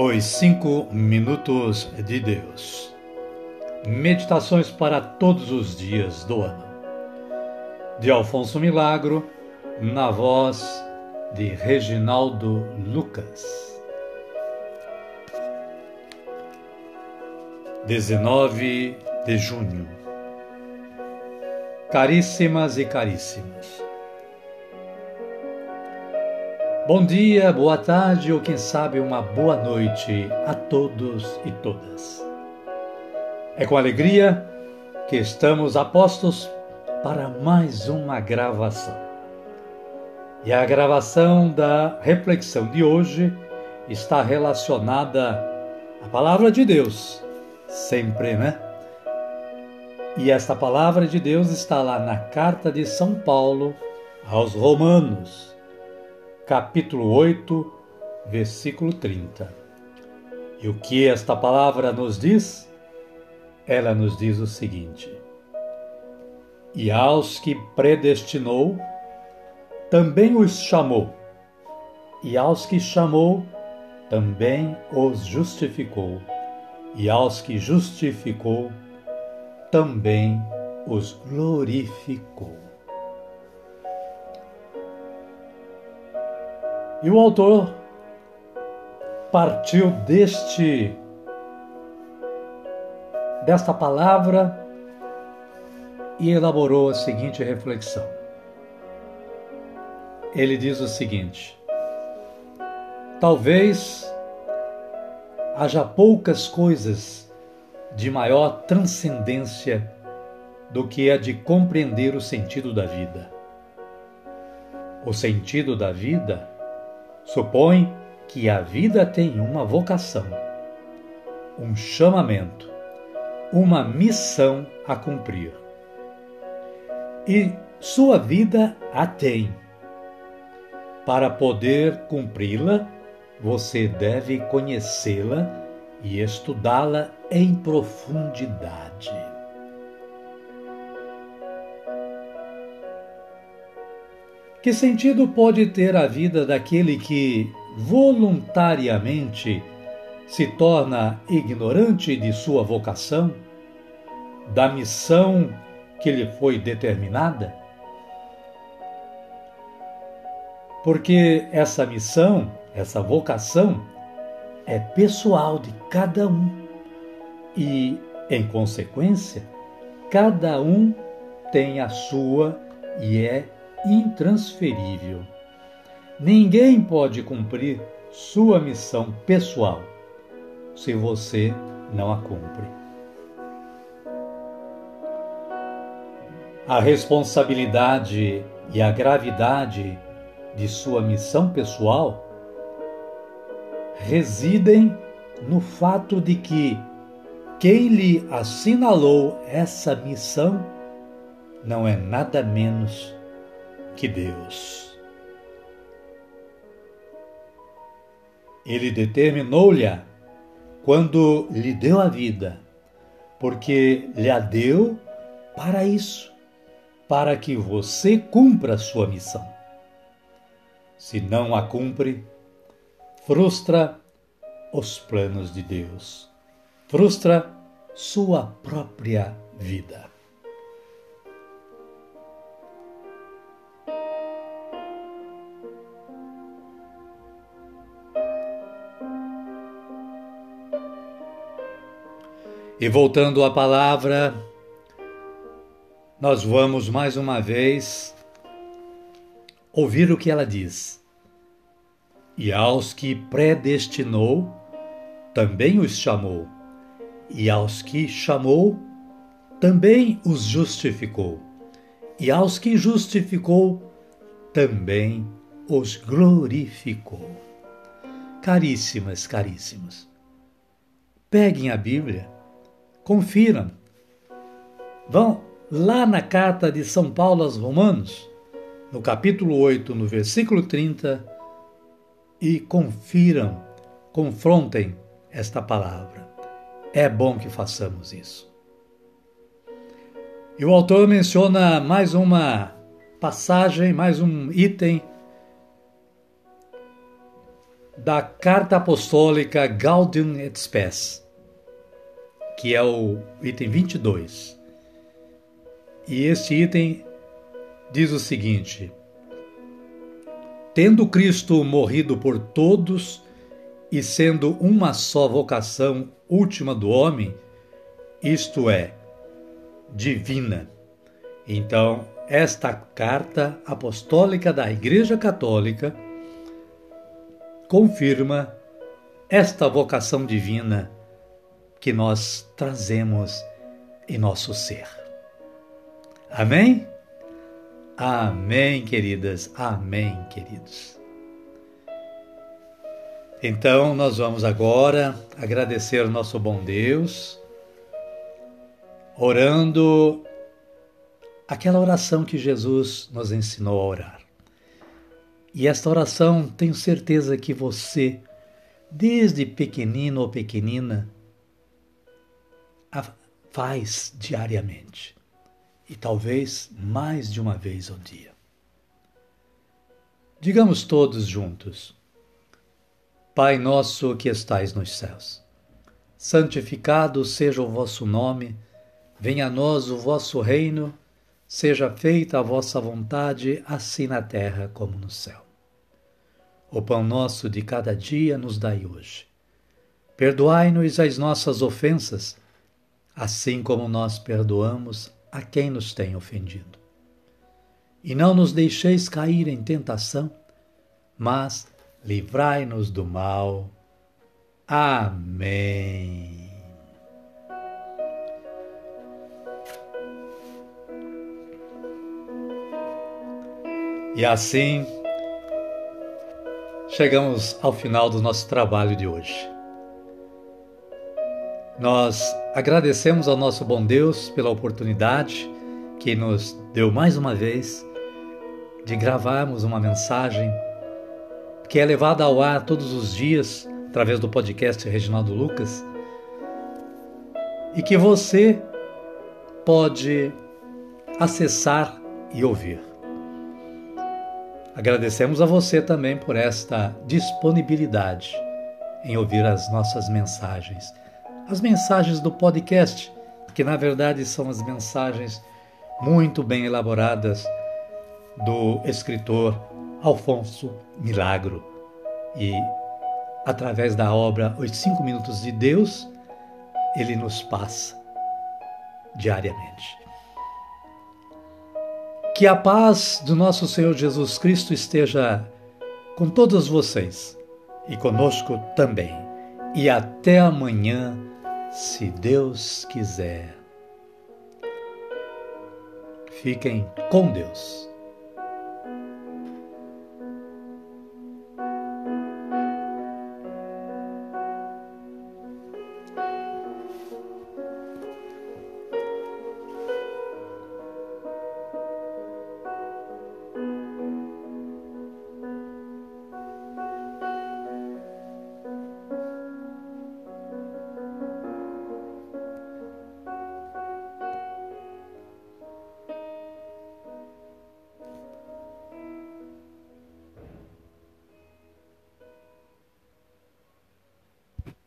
Os Cinco Minutos de Deus. Meditações para todos os dias do ano. De Alfonso Milagro, na voz de Reginaldo Lucas. 19 de junho. Caríssimas e caríssimos. Bom dia, boa tarde ou quem sabe uma boa noite a todos e todas. É com alegria que estamos apostos para mais uma gravação. E a gravação da reflexão de hoje está relacionada à palavra de Deus, sempre, né? E esta palavra de Deus está lá na carta de São Paulo aos Romanos capítulo 8, versículo 30. E o que esta palavra nos diz? Ela nos diz o seguinte: E aos que predestinou, também os chamou, e aos que chamou, também os justificou, e aos que justificou, também os glorificou. E o autor partiu deste desta palavra e elaborou a seguinte reflexão. Ele diz o seguinte: Talvez haja poucas coisas de maior transcendência do que a de compreender o sentido da vida. O sentido da vida supõe que a vida tem uma vocação, um chamamento, uma missão a cumprir. E sua vida a tem. Para poder cumpri-la, você deve conhecê-la e estudá-la em profundidade. Que sentido pode ter a vida daquele que voluntariamente se torna ignorante de sua vocação, da missão que lhe foi determinada? Porque essa missão, essa vocação, é pessoal de cada um e, em consequência, cada um tem a sua e é intransferível. Ninguém pode cumprir sua missão pessoal se você não a cumpre. A responsabilidade e a gravidade de sua missão pessoal residem no fato de que quem lhe assinalou essa missão não é nada menos que Deus. Ele determinou-lhe quando lhe deu a vida, porque lhe a deu para isso, para que você cumpra sua missão. Se não a cumpre, frustra os planos de Deus, frustra sua própria vida. E voltando à palavra, nós vamos mais uma vez ouvir o que ela diz. E aos que predestinou, também os chamou, e aos que chamou, também os justificou, e aos que justificou, também os glorificou. Caríssimas, caríssimos, peguem a Bíblia Confiram. Vão lá na carta de São Paulo aos Romanos, no capítulo 8, no versículo 30, e confiram, confrontem esta palavra. É bom que façamos isso. E o autor menciona mais uma passagem, mais um item da Carta Apostólica Gaudium et Spes, que é o item 22. E este item diz o seguinte: Tendo Cristo morrido por todos e sendo uma só vocação última do homem, isto é, divina. Então, esta carta apostólica da Igreja Católica confirma esta vocação divina que nós trazemos em nosso ser. Amém? Amém, queridas. Amém, queridos. Então, nós vamos agora agradecer ao nosso bom Deus, orando aquela oração que Jesus nos ensinou a orar. E esta oração, tenho certeza que você, desde pequenino ou pequenina, faz diariamente e talvez mais de uma vez ao dia. Digamos todos juntos: Pai nosso que estais nos céus, santificado seja o vosso nome, venha a nós o vosso reino, seja feita a vossa vontade, assim na terra como no céu. O pão nosso de cada dia nos dai hoje. Perdoai-nos as nossas ofensas, assim como nós perdoamos a quem nos tem ofendido. E não nos deixeis cair em tentação, mas livrai-nos do mal. Amém. E assim, chegamos ao final do nosso trabalho de hoje. Nós agradecemos ao nosso bom Deus pela oportunidade que nos deu mais uma vez de gravarmos uma mensagem que é levada ao ar todos os dias através do podcast Reginaldo Lucas e que você pode acessar e ouvir. Agradecemos a você também por esta disponibilidade em ouvir as nossas mensagens as mensagens do podcast, que na verdade são as mensagens muito bem elaboradas do escritor Alfonso Milagro. E através da obra Os Cinco Minutos de Deus, ele nos passa diariamente. Que a paz do nosso Senhor Jesus Cristo esteja com todos vocês e conosco também. E até amanhã se Deus quiser. Fiquem com Deus.